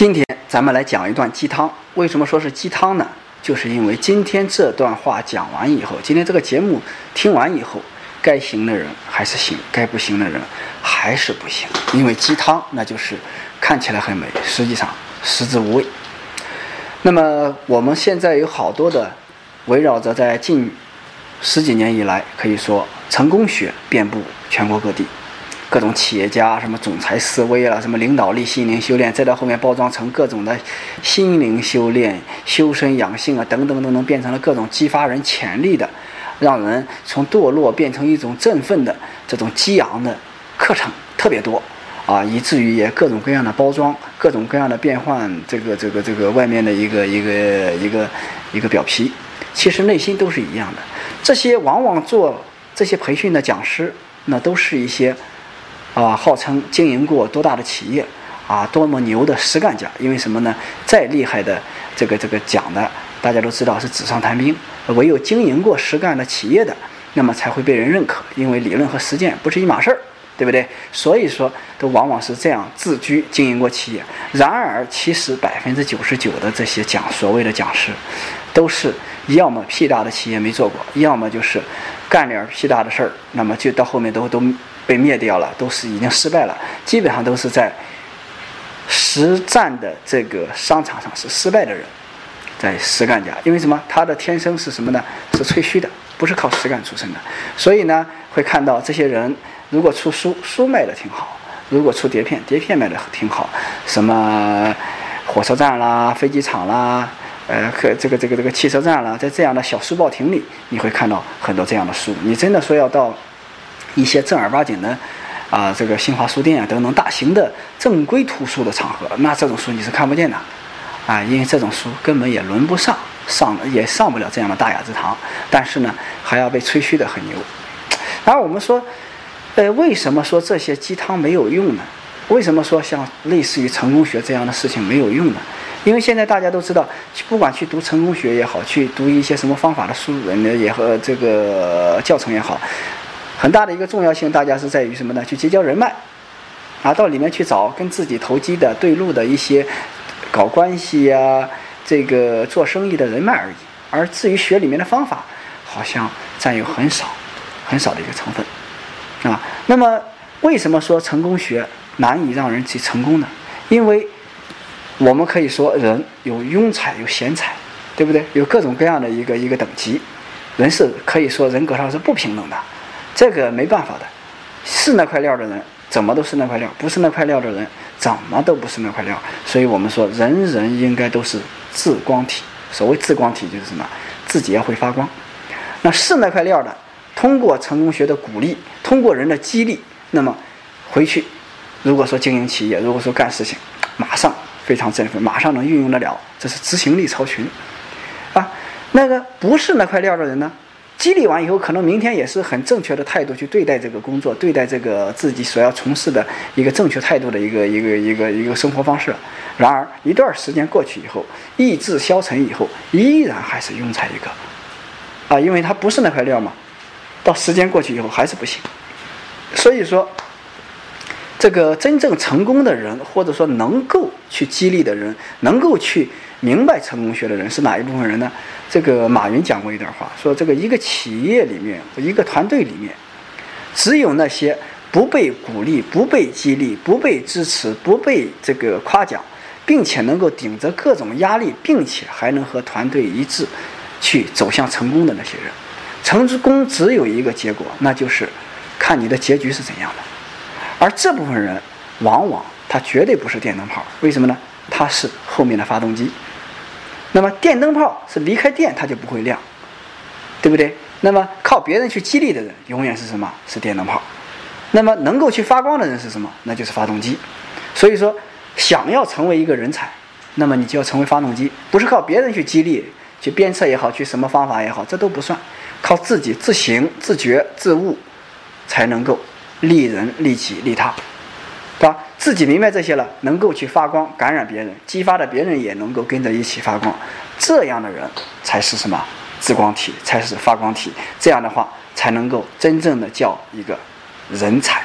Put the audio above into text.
今天咱们来讲一段鸡汤。为什么说是鸡汤呢？就是因为今天这段话讲完以后，今天这个节目听完以后，该行的人还是行，该不行的人还是不行。因为鸡汤那就是看起来很美，实际上食之无味。那么我们现在有好多的围绕着在近十几年以来，可以说成功学遍布全国各地。各种企业家，什么总裁思维啊，什么领导力、心灵修炼，再到后面包装成各种的心灵修炼、修身养性啊，等等等等，变成了各种激发人潜力的，让人从堕落变成一种振奋的这种激昂的课程特别多啊，以至于也各种各样的包装，各种各样的变换，这个这个这个外面的一个一个一个一个表皮，其实内心都是一样的。这些往往做这些培训的讲师，那都是一些。啊，号称经营过多大的企业，啊，多么牛的实干家！因为什么呢？再厉害的这个这个讲的，大家都知道是纸上谈兵。唯有经营过实干的企业的，那么才会被人认可。因为理论和实践不是一码事儿，对不对？所以说，都往往是这样自居经营过企业。然而，其实百分之九十九的这些讲所谓的讲师，都是要么屁大的企业没做过，要么就是干点屁大的事儿，那么就到后面都都。被灭掉了，都是已经失败了，基本上都是在实战的这个商场上是失败的人，在实干家，因为什么？他的天生是什么呢？是吹嘘的，不是靠实干出身的。所以呢，会看到这些人，如果出书，书卖的挺好；如果出碟片，碟片卖的挺好。什么火车站啦、飞机场啦、呃，和这个这个这个汽车站啦，在这样的小书报亭里，你会看到很多这样的书。你真的说要到。一些正儿八经的，啊，这个新华书店啊等等大型的正规图书的场合，那这种书你是看不见的，啊，因为这种书根本也轮不上，上也上不了这样的大雅之堂。但是呢，还要被吹嘘的很牛。然后我们说，呃，为什么说这些鸡汤没有用呢？为什么说像类似于成功学这样的事情没有用呢？因为现在大家都知道，不管去读成功学也好，去读一些什么方法的书，人也和这个教程也好。很大的一个重要性，大家是在于什么呢？去结交人脉，啊，到里面去找跟自己投机的、对路的一些搞关系呀，这个做生意的人脉而已。而至于学里面的方法，好像占有很少、很少的一个成分，啊。那么，为什么说成功学难以让人去成功呢？因为我们可以说，人有庸才，有贤才，对不对？有各种各样的一个一个等级，人是可以说人格上是不平等的。这个没办法的，是那块料的人怎么都是那块料，不是那块料的人怎么都不是那块料。所以我们说，人人应该都是自光体。所谓自光体，就是什么？自己要会发光。那是那块料的，通过成功学的鼓励，通过人的激励，那么回去，如果说经营企业，如果说干事情，马上非常振奋，马上能运用得了，这是执行力超群啊。那个不是那块料的人呢？激励完以后，可能明天也是很正确的态度去对待这个工作，对待这个自己所要从事的一个正确态度的一个一个一个一个生活方式。然而一段时间过去以后，意志消沉以后，依然还是庸才一个，啊，因为他不是那块料嘛。到时间过去以后还是不行。所以说，这个真正成功的人，或者说能够去激励的人，能够去。明白成功学的人是哪一部分人呢？这个马云讲过一段话，说这个一个企业里面，一个团队里面，只有那些不被鼓励、不被激励、不被支持、不被这个夸奖，并且能够顶着各种压力，并且还能和团队一致去走向成功的那些人，成功只有一个结果，那就是看你的结局是怎样的。而这部分人，往往他绝对不是电灯泡，为什么呢？他是后面的发动机。那么电灯泡是离开电它就不会亮，对不对？那么靠别人去激励的人永远是什么？是电灯泡。那么能够去发光的人是什么？那就是发动机。所以说，想要成为一个人才，那么你就要成为发动机，不是靠别人去激励、去鞭策也好，去什么方法也好，这都不算，靠自己自行、自觉、自悟，才能够利人、利己、利他。对吧？自己明白这些了，能够去发光，感染别人，激发的别人也能够跟着一起发光，这样的人才是什么？自光体，才是发光体。这样的话，才能够真正的叫一个人才。